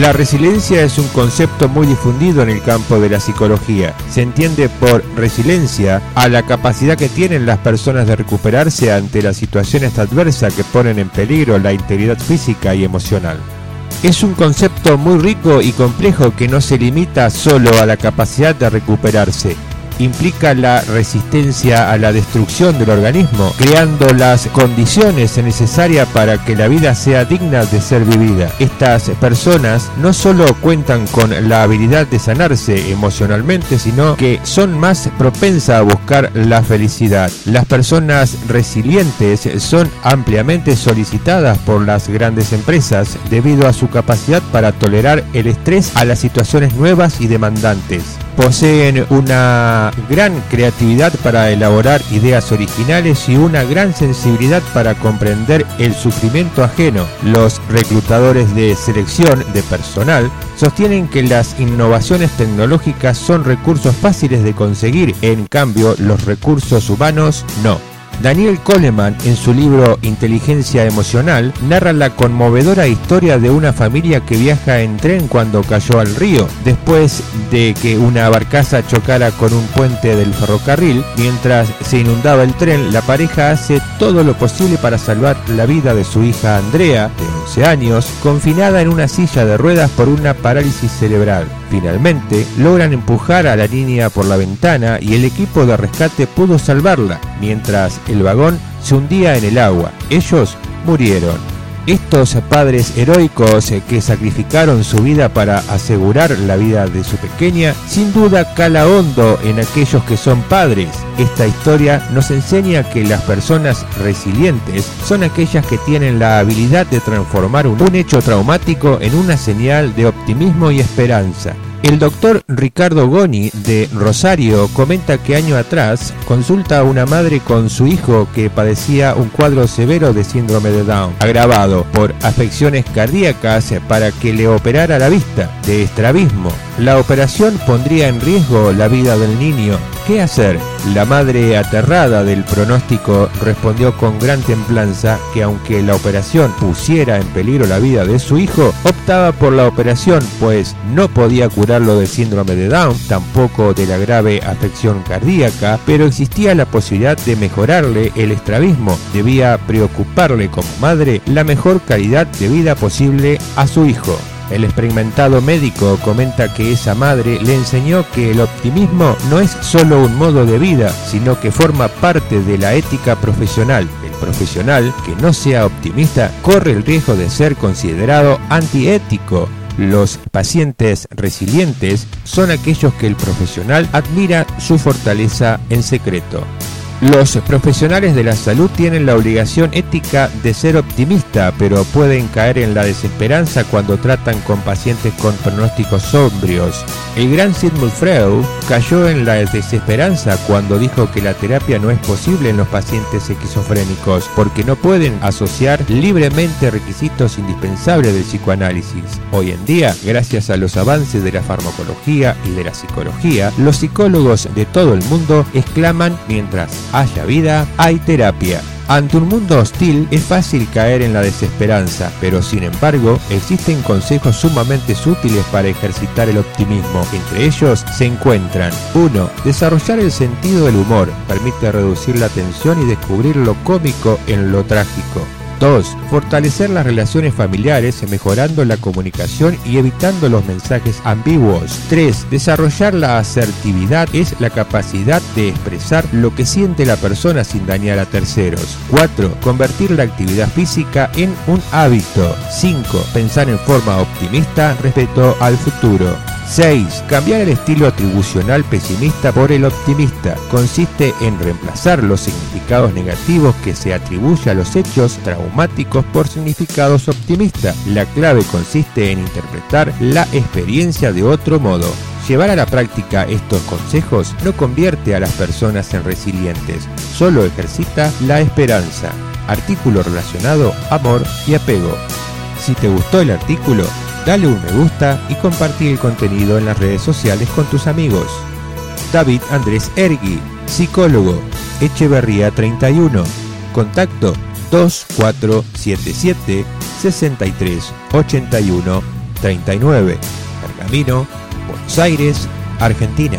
La resiliencia es un concepto muy difundido en el campo de la psicología. Se entiende por resiliencia a la capacidad que tienen las personas de recuperarse ante las situaciones adversas que ponen en peligro la integridad física y emocional. Es un concepto muy rico y complejo que no se limita solo a la capacidad de recuperarse, implica la resistencia a la destrucción del organismo, creando las condiciones necesarias para que la vida sea digna de ser vivida. Estas personas no solo cuentan con la habilidad de sanarse emocionalmente, sino que son más propensas a buscar la felicidad. Las personas resilientes son ampliamente solicitadas por las grandes empresas debido a su capacidad para tolerar el estrés a las situaciones nuevas y demandantes poseen una gran creatividad para elaborar ideas originales y una gran sensibilidad para comprender el sufrimiento ajeno. Los reclutadores de selección de personal sostienen que las innovaciones tecnológicas son recursos fáciles de conseguir, en cambio los recursos humanos no. Daniel Coleman, en su libro Inteligencia Emocional, narra la conmovedora historia de una familia que viaja en tren cuando cayó al río, después de que una barcaza chocara con un puente del ferrocarril. Mientras se inundaba el tren, la pareja hace todo lo posible para salvar la vida de su hija Andrea, 11 años, confinada en una silla de ruedas por una parálisis cerebral. Finalmente, logran empujar a la niña por la ventana y el equipo de rescate pudo salvarla, mientras el vagón se hundía en el agua. Ellos murieron. Estos padres heroicos que sacrificaron su vida para asegurar la vida de su pequeña, sin duda cala hondo en aquellos que son padres. Esta historia nos enseña que las personas resilientes son aquellas que tienen la habilidad de transformar un, hecho traumático en una señal de optimismo y esperanza. El doctor Ricardo Goni de Rosario comenta que año atrás consulta a una madre con su hijo que padecía un cuadro severo de síndrome de Down, agravado por afecciones cardíacas para que le operara la vista, de estrabismo. La operación pondría en riesgo la vida del niño. ¿Qué hacer? La madre aterrada del pronóstico respondió con gran templanza que aunque la operación pusiera en peligro la vida de su hijo, optaba por la operación pues no podía curarlo del síndrome de Down, tampoco de la grave afección cardíaca, pero existía la posibilidad de mejorarle el estrabismo. Debía preocuparle como madre la mejor calidad de vida posible a su hijo. El experimentado médico comenta que esa madre le enseñó que el optimismo no es solo un modo de vida, sino que forma parte de la ética profesional. El profesional que no sea optimista corre el riesgo de ser considerado antiético. Los pacientes resilientes son aquellos que el profesional admira su fortaleza en secreto. Los profesionales de la salud tienen la obligación ética de ser optimista, pero pueden caer en la desesperanza cuando tratan con pacientes con pronósticos sombrios. El gran Sigmund Freud cayó en la desesperanza cuando dijo que la terapia no es posible en los pacientes esquizofrénicos, porque no pueden asociar libremente requisitos indispensables del psicoanálisis. Hoy en día, gracias a los avances de la farmacología y de la psicología, los psicólogos de todo el mundo exclaman mientras haya vida, hay terapia. Ante un mundo hostil es fácil caer en la desesperanza, pero sin embargo existen consejos sumamente útiles para ejercitar el optimismo. Entre ellos se encuentran 1. Desarrollar el sentido del humor. Permite reducir la tensión y descubrir lo cómico en lo trágico. 2. Fortalecer las relaciones familiares mejorando la comunicación y evitando los mensajes ambiguos. 3. Desarrollar la asertividad es la capacidad de expresar lo que siente la persona sin dañar a terceros. 4. Convertir la actividad física en un hábito. 5. Pensar en forma optimista respecto al futuro. 6. Cambiar el estilo atribucional pesimista por el optimista. Consiste en reemplazar los significados negativos que se atribuye a los hechos traumáticos por significados optimistas. La clave consiste en interpretar la experiencia de otro modo. Llevar a la práctica estos consejos no convierte a las personas en resilientes, solo ejercita la esperanza. Artículo relacionado amor y apego. Si te gustó el artículo, dale un me gusta y compartí el contenido en las redes sociales con tus amigos. David Andrés Ergui, psicólogo, Echeverría 31, contacto 2477 6381 39, Pergamino, Buenos Aires, Argentina.